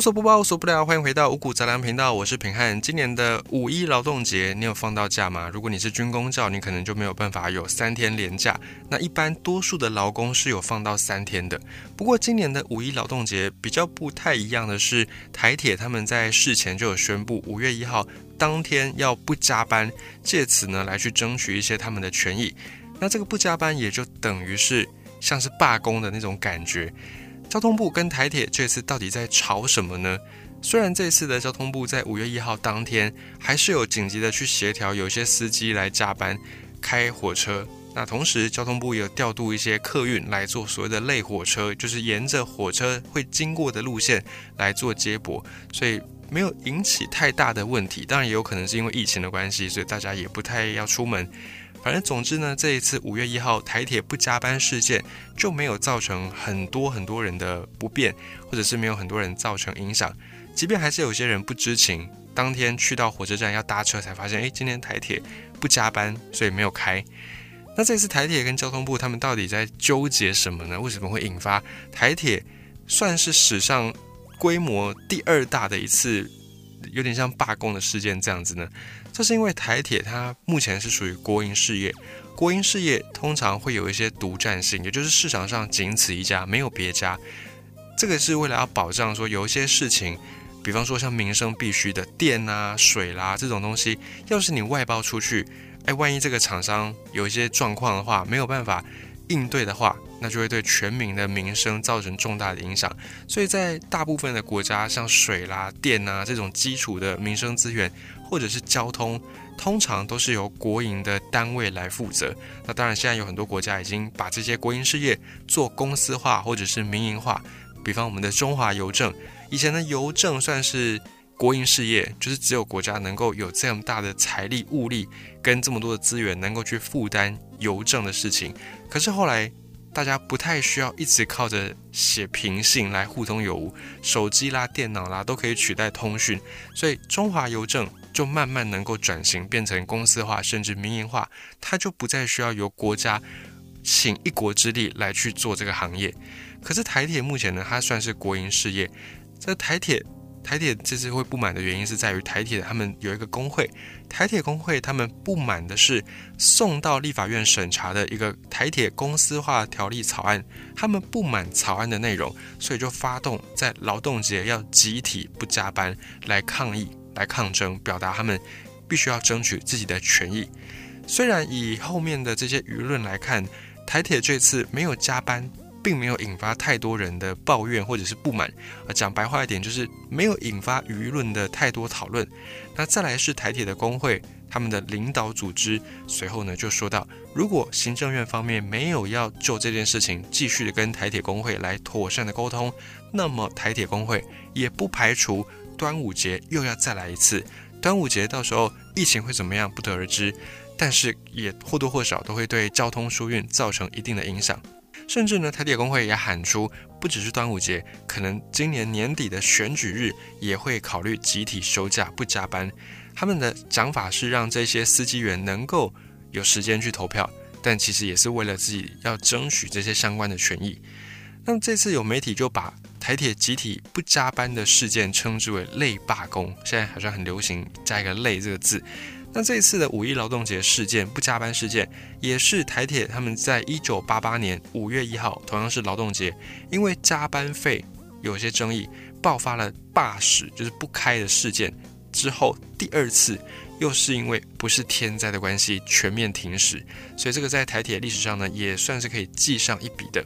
无所不包，无所不聊，欢迎回到五谷杂粮频道，我是平汉。今年的五一劳动节，你有放到假吗？如果你是军工教，你可能就没有办法有三天连假。那一般多数的劳工是有放到三天的。不过今年的五一劳动节比较不太一样的是，台铁他们在事前就有宣布，五月一号当天要不加班，借此呢来去争取一些他们的权益。那这个不加班也就等于是像是罢工的那种感觉。交通部跟台铁这次到底在吵什么呢？虽然这次的交通部在五月一号当天还是有紧急的去协调，有些司机来加班开火车，那同时交通部也有调度一些客运来做所谓的类火车，就是沿着火车会经过的路线来做接驳，所以没有引起太大的问题。当然也有可能是因为疫情的关系，所以大家也不太要出门。反正总之呢，这一次五月一号台铁不加班事件就没有造成很多很多人的不便，或者是没有很多人造成影响。即便还是有些人不知情，当天去到火车站要搭车才发现，诶，今天台铁不加班，所以没有开。那这次台铁跟交通部他们到底在纠结什么呢？为什么会引发台铁算是史上规模第二大的一次，有点像罢工的事件这样子呢？这是因为台铁它目前是属于国营事业，国营事业通常会有一些独占性，也就是市场上仅此一家，没有别家。这个是为了要保障说，有一些事情，比方说像民生必须的电啊、水啦这种东西，要是你外包出去，哎，万一这个厂商有一些状况的话，没有办法应对的话，那就会对全民的民生造成重大的影响。所以在大部分的国家，像水啦、电啊这种基础的民生资源。或者是交通，通常都是由国营的单位来负责。那当然，现在有很多国家已经把这些国营事业做公司化或者是民营化。比方我们的中华邮政，以前的邮政算是国营事业，就是只有国家能够有这么大的财力物力跟这么多的资源，能够去负担邮政的事情。可是后来，大家不太需要一直靠着写平信来互通有无，手机啦、电脑啦都可以取代通讯，所以中华邮政。就慢慢能够转型变成公司化，甚至民营化，它就不再需要由国家请一国之力来去做这个行业。可是台铁目前呢，它算是国营事业。在台铁，台铁这次会不满的原因是在于台铁他们有一个工会，台铁工会他们不满的是送到立法院审查的一个台铁公司化条例草案，他们不满草案的内容，所以就发动在劳动节要集体不加班来抗议。来抗争，表达他们必须要争取自己的权益。虽然以后面的这些舆论来看，台铁这次没有加班，并没有引发太多人的抱怨或者是不满。啊，讲白话一点，就是没有引发舆论的太多讨论。那再来是台铁的工会，他们的领导组织随后呢就说到，如果行政院方面没有要就这件事情继续的跟台铁工会来妥善的沟通，那么台铁工会也不排除。端午节又要再来一次，端午节到时候疫情会怎么样不得而知，但是也或多或少都会对交通疏运造成一定的影响。甚至呢，台铁工会也喊出，不只是端午节，可能今年年底的选举日也会考虑集体休假不加班。他们的讲法是让这些司机员能够有时间去投票，但其实也是为了自己要争取这些相关的权益。那么这次有媒体就把。台铁集体不加班的事件称之为“累罢工”，现在好像很流行加一个“累”这个字。那这一次的五一劳动节事件不加班事件，也是台铁他们在一九八八年五月一号，同样是劳动节，因为加班费有些争议，爆发了罢驶，就是不开的事件。之后第二次又是因为不是天灾的关系全面停驶，所以这个在台铁历史上呢，也算是可以记上一笔的。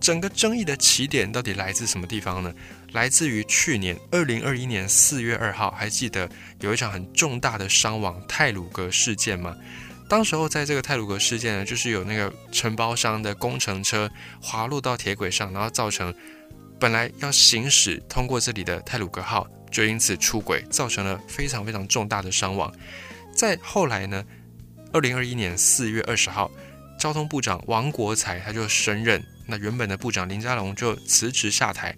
整个争议的起点到底来自什么地方呢？来自于去年二零二一年四月二号，还记得有一场很重大的伤亡泰鲁格事件吗？当时候在这个泰鲁格事件呢，就是有那个承包商的工程车滑落到铁轨上，然后造成本来要行驶通过这里的泰鲁格号就因此出轨，造成了非常非常重大的伤亡。在后来呢，二零二一年四月二十号，交通部长王国才他就升任。那原本的部长林佳龙就辞职下台，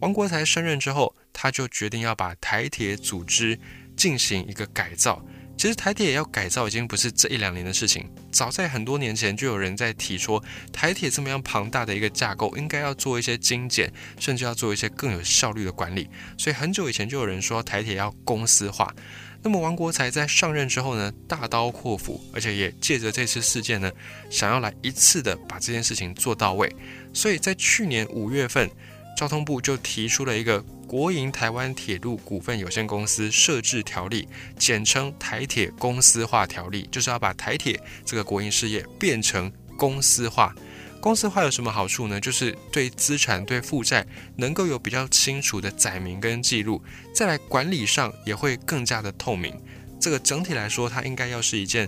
王国才升任之后，他就决定要把台铁组织进行一个改造，其实台铁要改造已经不是这一两年的事情，早在很多年前就有人在提说，台铁这么样庞大的一个架构，应该要做一些精简，甚至要做一些更有效率的管理。所以很久以前就有人说台铁要公司化。那么王国才在上任之后呢，大刀阔斧，而且也借着这次事件呢，想要来一次的把这件事情做到位。所以在去年五月份，交通部就提出了一个国营台湾铁路股份有限公司设置条例，简称台铁公司化条例，就是要把台铁这个国营事业变成公司化。公司化有什么好处呢？就是对资产、对负债能够有比较清楚的载明跟记录，再来管理上也会更加的透明。这个整体来说，它应该要是一件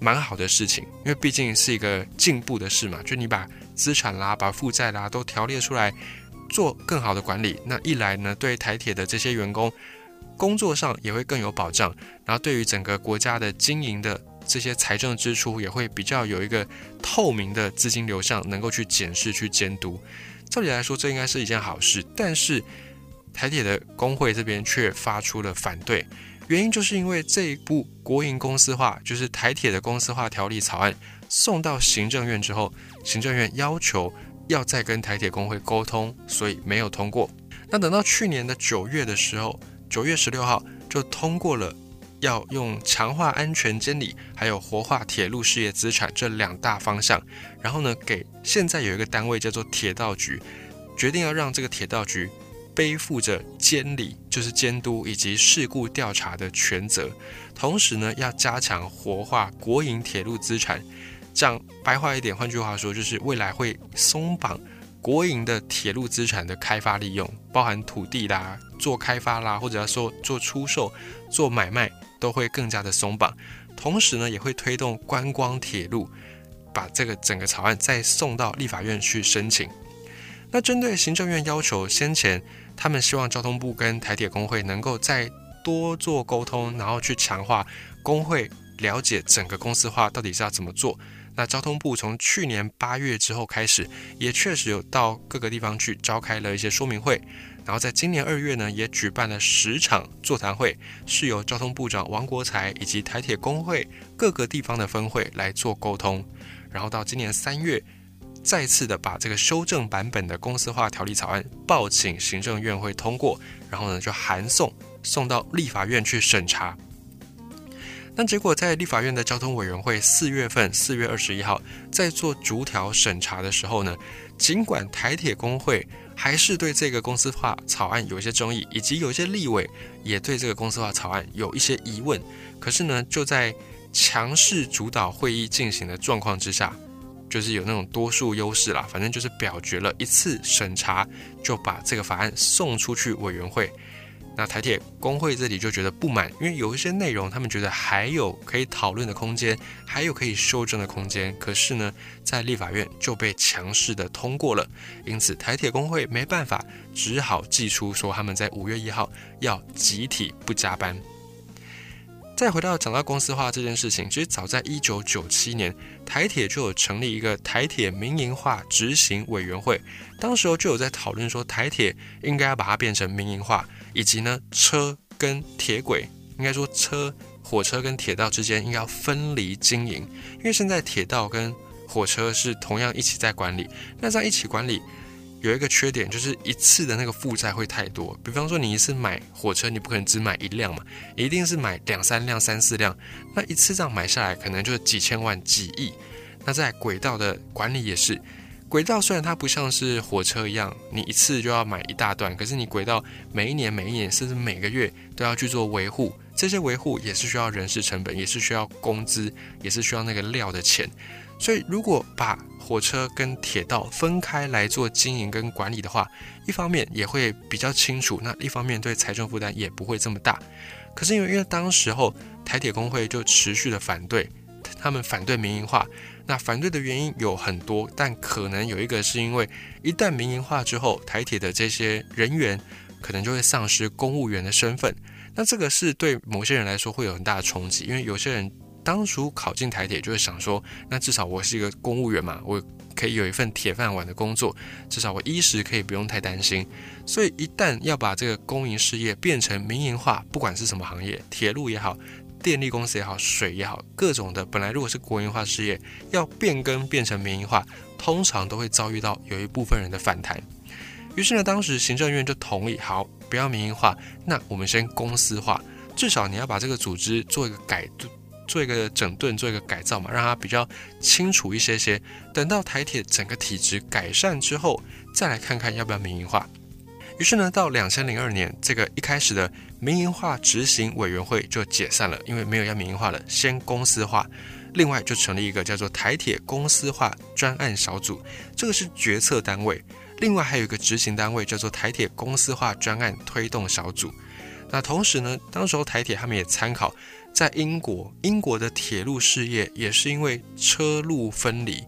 蛮好的事情，因为毕竟是一个进步的事嘛。就你把资产啦、把负债啦都条列出来，做更好的管理，那一来呢，对台铁的这些员工工作上也会更有保障，然后对于整个国家的经营的。这些财政支出也会比较有一个透明的资金流向，能够去检视、去监督。照理来说，这应该是一件好事。但是台铁的工会这边却发出了反对，原因就是因为这一部国营公司化，就是台铁的公司化条例草案送到行政院之后，行政院要求要再跟台铁工会沟通，所以没有通过。那等到去年的九月的时候，九月十六号就通过了。要用强化安全监理，还有活化铁路事业资产这两大方向，然后呢，给现在有一个单位叫做铁道局，决定要让这个铁道局背负着监理，就是监督以及事故调查的权责，同时呢，要加强活化国营铁路资产。讲白话一点，换句话说，就是未来会松绑国营的铁路资产的开发利用，包含土地啦、做开发啦，或者要说做出售、做买卖。都会更加的松绑，同时呢，也会推动观光铁路，把这个整个草案再送到立法院去申请。那针对行政院要求，先前他们希望交通部跟台铁工会能够再多做沟通，然后去强化工会了解整个公司化到底是要怎么做。那交通部从去年八月之后开始，也确实有到各个地方去召开了一些说明会。然后在今年二月呢，也举办了十场座谈会，是由交通部长王国才以及台铁工会各个地方的分会来做沟通。然后到今年三月，再次的把这个修正版本的公司化条例草案报请行政院会通过，然后呢就函送送到立法院去审查。但结果在立法院的交通委员会四月份四月二十一号在做逐条审查的时候呢，尽管台铁工会。还是对这个公司化草案有一些争议，以及有一些立委也对这个公司化草案有一些疑问。可是呢，就在强势主导会议进行的状况之下，就是有那种多数优势啦，反正就是表决了一次审查，就把这个法案送出去委员会。那台铁工会这里就觉得不满，因为有一些内容他们觉得还有可以讨论的空间，还有可以修正的空间。可是呢，在立法院就被强势的通过了，因此台铁工会没办法，只好寄出说他们在五月一号要集体不加班。再回到讲到公司化这件事情，其实早在一九九七年，台铁就有成立一个台铁民营化执行委员会，当时候就有在讨论说台铁应该要把它变成民营化。以及呢，车跟铁轨，应该说车、火车跟铁道之间应该要分离经营，因为现在铁道跟火车是同样一起在管理。那在一起管理有一个缺点，就是一次的那个负债会太多。比方说，你一次买火车，你不可能只买一辆嘛，一定是买两三辆、三四辆。那一次这样买下来，可能就几千万、几亿。那在轨道的管理也是。轨道虽然它不像是火车一样，你一次就要买一大段，可是你轨道每一年、每一年甚至每个月都要去做维护，这些维护也是需要人事成本，也是需要工资，也是需要那个料的钱。所以如果把火车跟铁道分开来做经营跟管理的话，一方面也会比较清楚，那一方面对财政负担也不会这么大。可是因为因为当时候台铁工会就持续的反对，他们反对民营化。那反对的原因有很多，但可能有一个是因为一旦民营化之后，台铁的这些人员可能就会丧失公务员的身份。那这个是对某些人来说会有很大的冲击，因为有些人当初考进台铁就会想说，那至少我是一个公务员嘛，我可以有一份铁饭碗的工作，至少我衣食可以不用太担心。所以一旦要把这个公营事业变成民营化，不管是什么行业，铁路也好。电力公司也好，水也好，各种的本来如果是国营化事业，要变更变成民营化，通常都会遭遇到有一部分人的反弹。于是呢，当时行政院就同意，好，不要民营化，那我们先公司化，至少你要把这个组织做一个改，做一个整顿，做一个改造嘛，让它比较清楚一些些。等到台铁整个体制改善之后，再来看看要不要民营化。于是呢，到两千零二年，这个一开始的民营化执行委员会就解散了，因为没有要民营化了，先公司化。另外就成立一个叫做台铁公司化专案小组，这个是决策单位。另外还有一个执行单位叫做台铁公司化专案推动小组。那同时呢，当时候台铁他们也参考在英国，英国的铁路事业也是因为车路分离，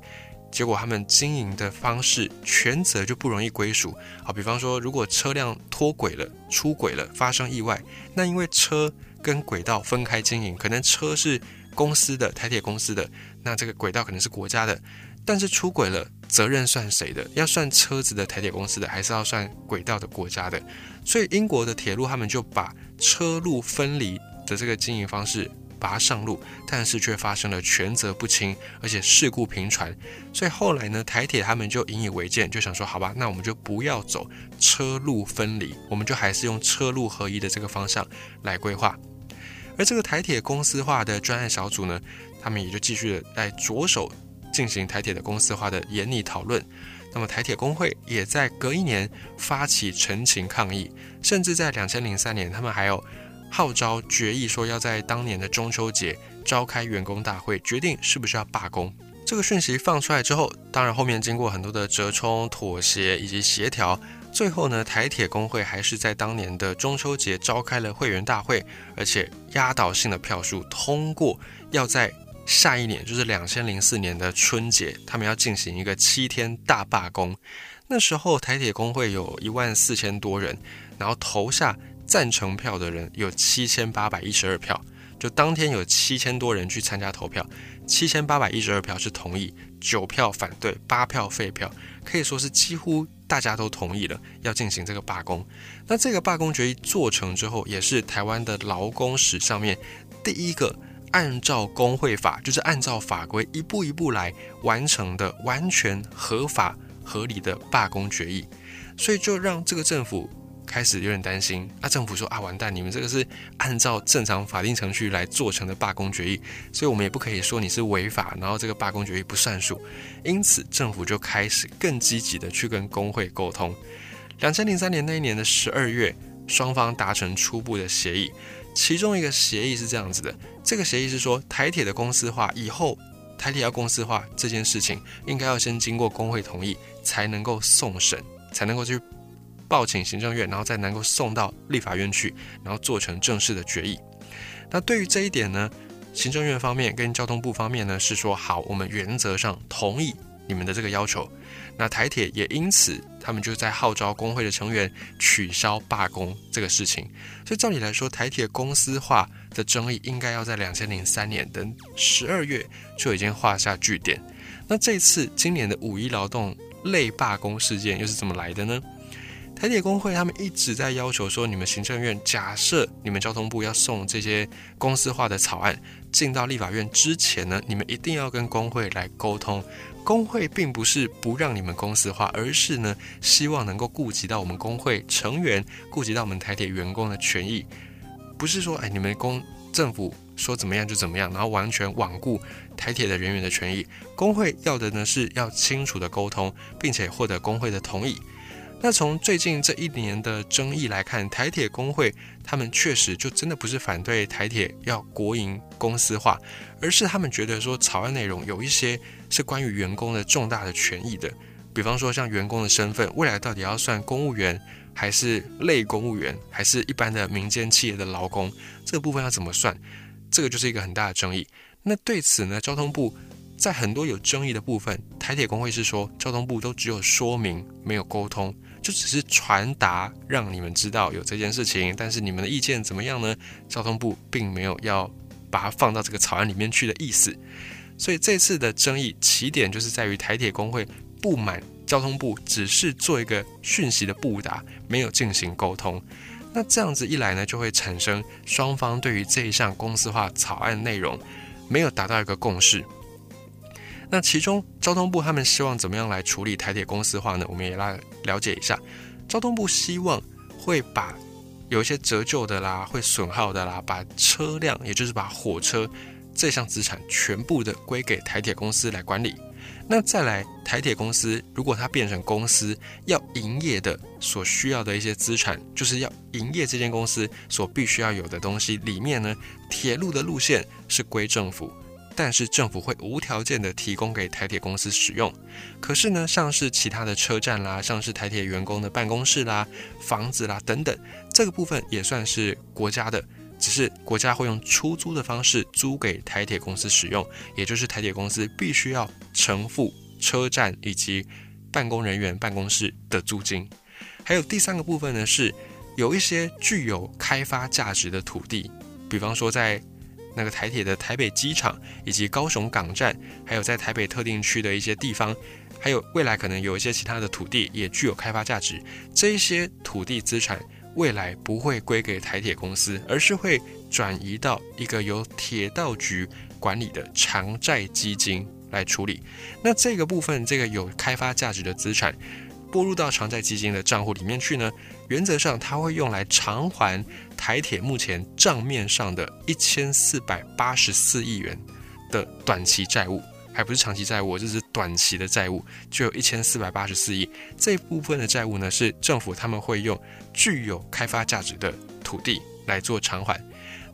结果他们经营的方式全责就不容易归属。好，比方说如果车辆脱轨了、出轨了、发生意外，那因为车跟轨道分开经营，可能车是公司的台铁公司的，那这个轨道可能是国家的。但是出轨了，责任算谁的？要算车子的台铁公司的，还是要算轨道的国家的？所以英国的铁路他们就把车路分离的这个经营方式把它上路，但是却发生了权责不清，而且事故频传。所以后来呢，台铁他们就引以为鉴，就想说，好吧，那我们就不要走车路分离，我们就还是用车路合一的这个方向来规划。而这个台铁公司化的专案小组呢，他们也就继续的在着手。进行台铁的公司化的严厉讨论，那么台铁工会也在隔一年发起陈情抗议，甚至在两千零三年，他们还有号召决议说要在当年的中秋节召开员工大会，决定是不是要罢工。这个讯息放出来之后，当然后面经过很多的折冲、妥协以及协调，最后呢，台铁工会还是在当年的中秋节召开了会员大会，而且压倒性的票数通过，要在。下一年就是两千零四年的春节，他们要进行一个七天大罢工。那时候台铁工会有一万四千多人，然后投下赞成票的人有七千八百一十二票。就当天有七千多人去参加投票，七千八百一十二票是同意，九票反对，八票废票，可以说是几乎大家都同意了要进行这个罢工。那这个罢工决议做成之后，也是台湾的劳工史上面第一个。按照工会法，就是按照法规一步一步来完成的完全合法合理的罢工决议，所以就让这个政府开始有点担心。啊，政府说啊，完蛋，你们这个是按照正常法定程序来做成的罢工决议，所以我们也不可以说你是违法，然后这个罢工决议不算数。因此，政府就开始更积极的去跟工会沟通。两千零三年那一年的十二月，双方达成初步的协议。其中一个协议是这样子的，这个协议是说台铁的公司化以后，台铁要公司化这件事情，应该要先经过工会同意才能够送审，才能够去报请行政院，然后再能够送到立法院去，然后做成正式的决议。那对于这一点呢，行政院方面跟交通部方面呢是说好，我们原则上同意你们的这个要求。那台铁也因此，他们就在号召工会的成员取消罢工这个事情。所以照理来说，台铁公司化的争议应该要在两千零三年的十二月就已经画下句点。那这次今年的五一劳动类罢工事件又是怎么来的呢？台铁工会他们一直在要求说，你们行政院假设你们交通部要送这些公司化的草案进到立法院之前呢，你们一定要跟工会来沟通。工会并不是不让你们公司化，而是呢，希望能够顾及到我们工会成员，顾及到我们台铁员工的权益，不是说，哎，你们公政府说怎么样就怎么样，然后完全罔顾台铁的人员的权益。工会要的呢，是要清楚的沟通，并且获得工会的同意。那从最近这一年的争议来看，台铁工会他们确实就真的不是反对台铁要国营公司化，而是他们觉得说草案内容有一些是关于员工的重大的权益的，比方说像员工的身份，未来到底要算公务员还是类公务员，还是一般的民间企业的劳工，这个部分要怎么算，这个就是一个很大的争议。那对此呢，交通部在很多有争议的部分，台铁工会是说交通部都只有说明，没有沟通。就只是传达，让你们知道有这件事情，但是你们的意见怎么样呢？交通部并没有要把它放到这个草案里面去的意思，所以这次的争议起点就是在于台铁工会不满交通部只是做一个讯息的布达，没有进行沟通。那这样子一来呢，就会产生双方对于这一项公司化草案内容没有达到一个共识。那其中交通部他们希望怎么样来处理台铁公司化呢？我们也来了解一下。交通部希望会把有一些折旧的啦、会损耗的啦，把车辆，也就是把火车这项资产全部的归给台铁公司来管理。那再来，台铁公司如果它变成公司要营业的所需要的一些资产，就是要营业这间公司所必须要有的东西里面呢，铁路的路线是归政府，但是政府会无条件的提供给台铁公司使用。可是呢，像是其他的车站啦，像是台铁员工的办公室啦、房子啦等等，这个部分也算是国家的。只是国家会用出租的方式租给台铁公司使用，也就是台铁公司必须要承付车站以及办公人员办公室的租金。还有第三个部分呢，是有一些具有开发价值的土地，比方说在那个台铁的台北机场以及高雄港站，还有在台北特定区的一些地方，还有未来可能有一些其他的土地也具有开发价值，这一些土地资产。未来不会归给台铁公司，而是会转移到一个由铁道局管理的偿债基金来处理。那这个部分，这个有开发价值的资产拨入到偿债基金的账户里面去呢？原则上，它会用来偿还台铁目前账面上的一千四百八十四亿元的短期债务。还不是长期债务，就是短期的债务，就有一千四百八十四亿。这部分的债务呢，是政府他们会用具有开发价值的土地来做偿还。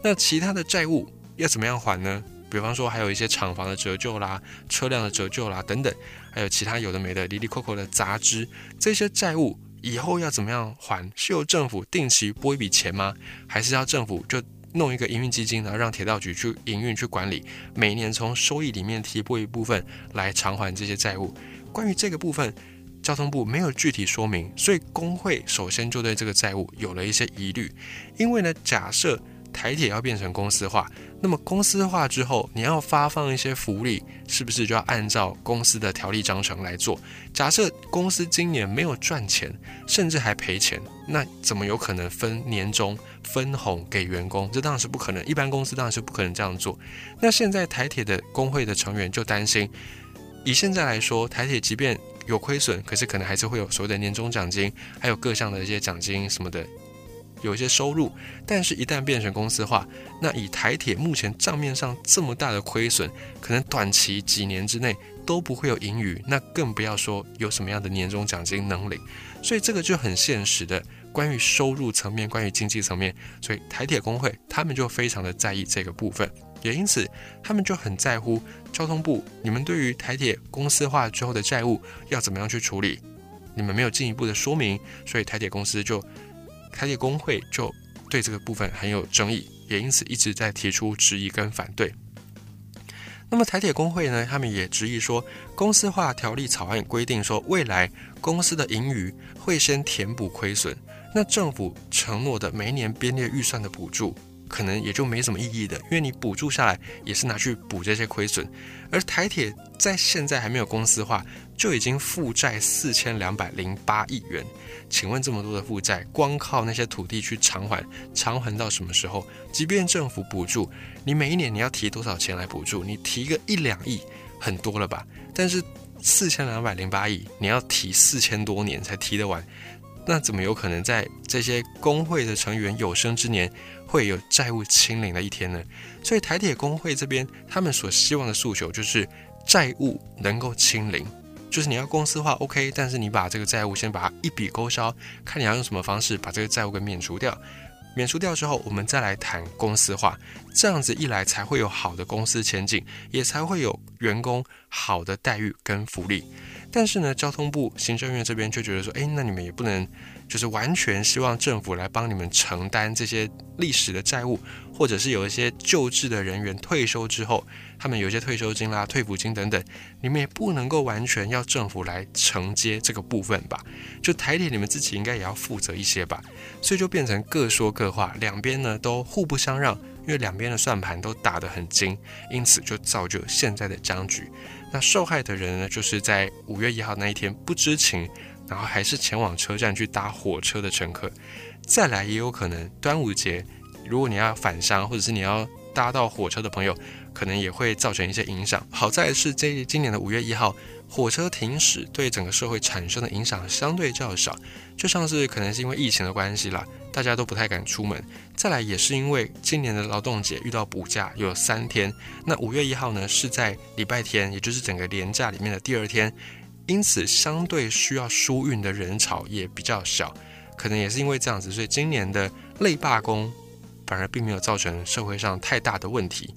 那其他的债务要怎么样还呢？比方说，还有一些厂房的折旧啦、车辆的折旧啦等等，还有其他有的没的、里里扣扣的杂支，这些债务以后要怎么样还？是由政府定期拨一笔钱吗？还是要政府就？弄一个营运基金，然后让铁道局去营运、去管理，每年从收益里面提拨一部分来偿还这些债务。关于这个部分，交通部没有具体说明，所以工会首先就对这个债务有了一些疑虑。因为呢，假设台铁要变成公司化。那么公司化之后，你要发放一些福利，是不是就要按照公司的条例章程来做？假设公司今年没有赚钱，甚至还赔钱，那怎么有可能分年终分红给员工？这当然是不可能，一般公司当然是不可能这样做。那现在台铁的工会的成员就担心，以现在来说，台铁即便有亏损，可是可能还是会有所谓的年终奖金，还有各项的一些奖金什么的。有一些收入，但是，一旦变成公司化，那以台铁目前账面上这么大的亏损，可能短期几年之内都不会有盈余，那更不要说有什么样的年终奖金能领。所以，这个就很现实的关于收入层面，关于经济层面，所以台铁工会他们就非常的在意这个部分，也因此他们就很在乎交通部，你们对于台铁公司化之后的债务要怎么样去处理，你们没有进一步的说明，所以台铁公司就。台铁工会就对这个部分很有争议，也因此一直在提出质疑跟反对。那么台铁工会呢，他们也质疑说，公司化条例草案规定说，未来公司的盈余会先填补亏损，那政府承诺的每年编列预算的补助。可能也就没什么意义的，因为你补助下来也是拿去补这些亏损，而台铁在现在还没有公司化，就已经负债四千两百零八亿元。请问这么多的负债，光靠那些土地去偿还，偿还到什么时候？即便政府补助，你每一年你要提多少钱来补助？你提个一两亿，很多了吧？但是四千两百零八亿，你要提四千多年才提得完，那怎么有可能在这些工会的成员有生之年？会有债务清零的一天呢，所以台铁工会这边他们所希望的诉求就是债务能够清零，就是你要公司化 OK，但是你把这个债务先把它一笔勾销，看你要用什么方式把这个债务给免除掉，免除掉之后，我们再来谈公司化，这样子一来才会有好的公司前景，也才会有员工好的待遇跟福利。但是呢，交通部行政院这边就觉得说，哎，那你们也不能。就是完全希望政府来帮你们承担这些历史的债务，或者是有一些旧制的人员退休之后，他们有一些退休金啦、退抚金等等，你们也不能够完全要政府来承接这个部分吧？就台铁你们自己应该也要负责一些吧？所以就变成各说各话，两边呢都互不相让，因为两边的算盘都打得很精，因此就造就现在的僵局。那受害的人呢，就是在五月一号那一天不知情。然后还是前往车站去搭火车的乘客，再来也有可能端午节，如果你要返乡，或者是你要搭到火车的朋友，可能也会造成一些影响。好在是这今年的五月一号，火车停驶对整个社会产生的影响相对较少，就像是可能是因为疫情的关系啦，大家都不太敢出门。再来也是因为今年的劳动节遇到补假有三天，那五月一号呢是在礼拜天，也就是整个年假里面的第二天，因此相对需要疏运的人潮也比较小。可能也是因为这样子，所以今年的类罢工反而并没有造成社会上太大的问题。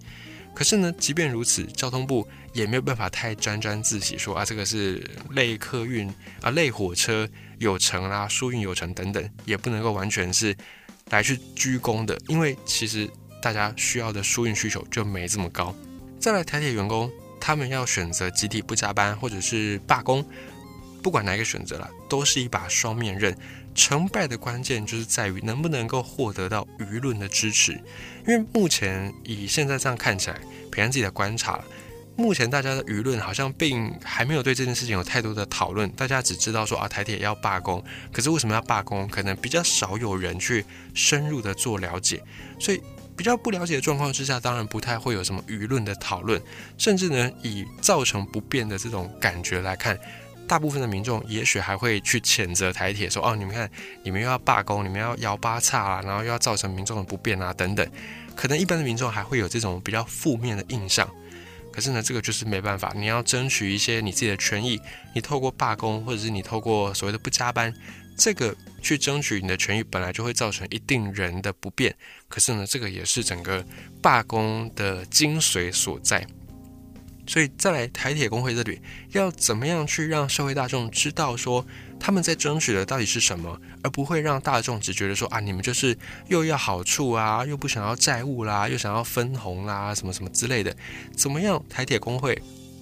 可是呢，即便如此，交通部也没有办法太沾沾自喜，说啊这个是类客运啊类火车有成啦，疏运有成等等，也不能够完全是来去鞠躬的，因为其实大家需要的疏运需求就没这么高。再来，台铁员工他们要选择集体不加班或者是罢工。不管哪一个选择了，都是一把双面刃。成败的关键就是在于能不能够获得到舆论的支持。因为目前以现在这样看起来，平安自己的观察，目前大家的舆论好像并还没有对这件事情有太多的讨论。大家只知道说啊，台铁要罢工，可是为什么要罢工？可能比较少有人去深入的做了解。所以比较不了解的状况之下，当然不太会有什么舆论的讨论。甚至呢，以造成不便的这种感觉来看。大部分的民众也许还会去谴责台铁，说：“哦，你们看，你们又要罢工，你们要摇八叉啊，然后又要造成民众的不便啊，等等。”可能一般的民众还会有这种比较负面的印象。可是呢，这个就是没办法，你要争取一些你自己的权益，你透过罢工，或者是你透过所谓的不加班，这个去争取你的权益，本来就会造成一定人的不便。可是呢，这个也是整个罢工的精髓所在。所以再来台铁工会这里，要怎么样去让社会大众知道说他们在争取的到底是什么，而不会让大众只觉得说啊，你们就是又要好处啊，又不想要债务啦，又想要分红啦，什么什么之类的。怎么样台铁工会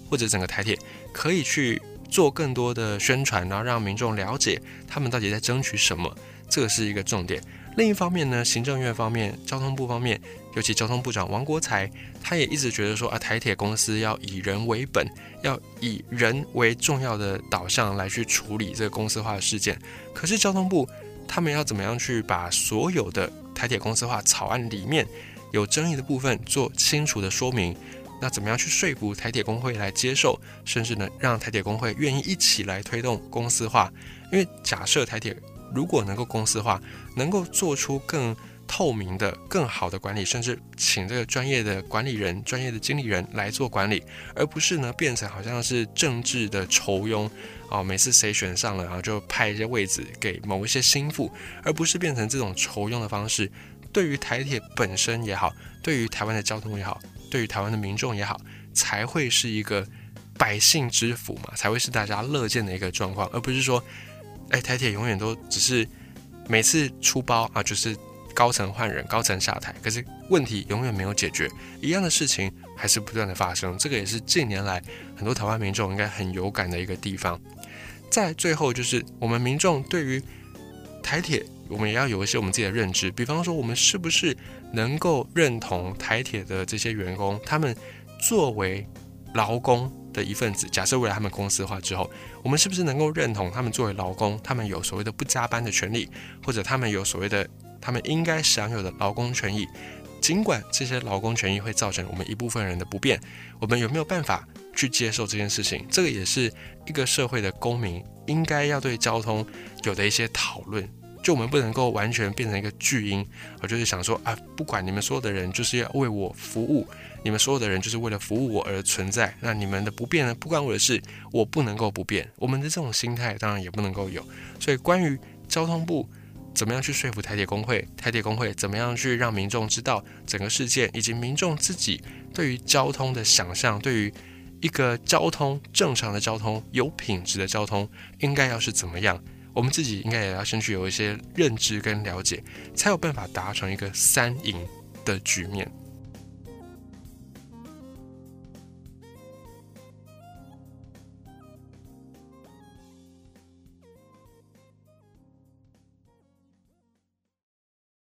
或者整个台铁可以去做更多的宣传，然后让民众了解他们到底在争取什么，这个是一个重点。另一方面呢，行政院方面、交通部方面。尤其交通部长王国才，他也一直觉得说啊，台铁公司要以人为本，要以人为重要的导向来去处理这个公司化的事件。可是交通部他们要怎么样去把所有的台铁公司化草案里面有争议的部分做清楚的说明？那怎么样去说服台铁工会来接受，甚至呢让台铁工会愿意一起来推动公司化？因为假设台铁如果能够公司化，能够做出更。透明的、更好的管理，甚至请这个专业的管理人、专业的经理人来做管理，而不是呢变成好像是政治的仇庸哦。每次谁选上了，然后就派一些位置给某一些心腹，而不是变成这种仇庸的方式。对于台铁本身也好，对于台湾的交通也好，对于台湾的民众也好，才会是一个百姓之福嘛，才会是大家乐见的一个状况，而不是说，哎，台铁永远都只是每次出包啊，就是。高层换人，高层下台，可是问题永远没有解决，一样的事情还是不断的发生。这个也是近年来很多台湾民众应该很有感的一个地方。在最后，就是我们民众对于台铁，我们也要有一些我们自己的认知。比方说，我们是不是能够认同台铁的这些员工，他们作为劳工的一份子？假设未来他们公司化之后，我们是不是能够认同他们作为劳工，他们有所谓的不加班的权利，或者他们有所谓的？他们应该享有的劳工权益，尽管这些劳工权益会造成我们一部分人的不便，我们有没有办法去接受这件事情？这个也是一个社会的公民应该要对交通有的一些讨论。就我们不能够完全变成一个巨婴，而就是想说啊，不管你们所有的人就是要为我服务，你们所有的人就是为了服务我而存在。那你们的不便呢，不关我的事，我不能够不便。我们的这种心态当然也不能够有。所以关于交通部。怎么样去说服台铁工会？台铁工会怎么样去让民众知道整个事件，以及民众自己对于交通的想象，对于一个交通正常的交通、有品质的交通应该要是怎么样？我们自己应该也要先去有一些认知跟了解，才有办法达成一个三赢的局面。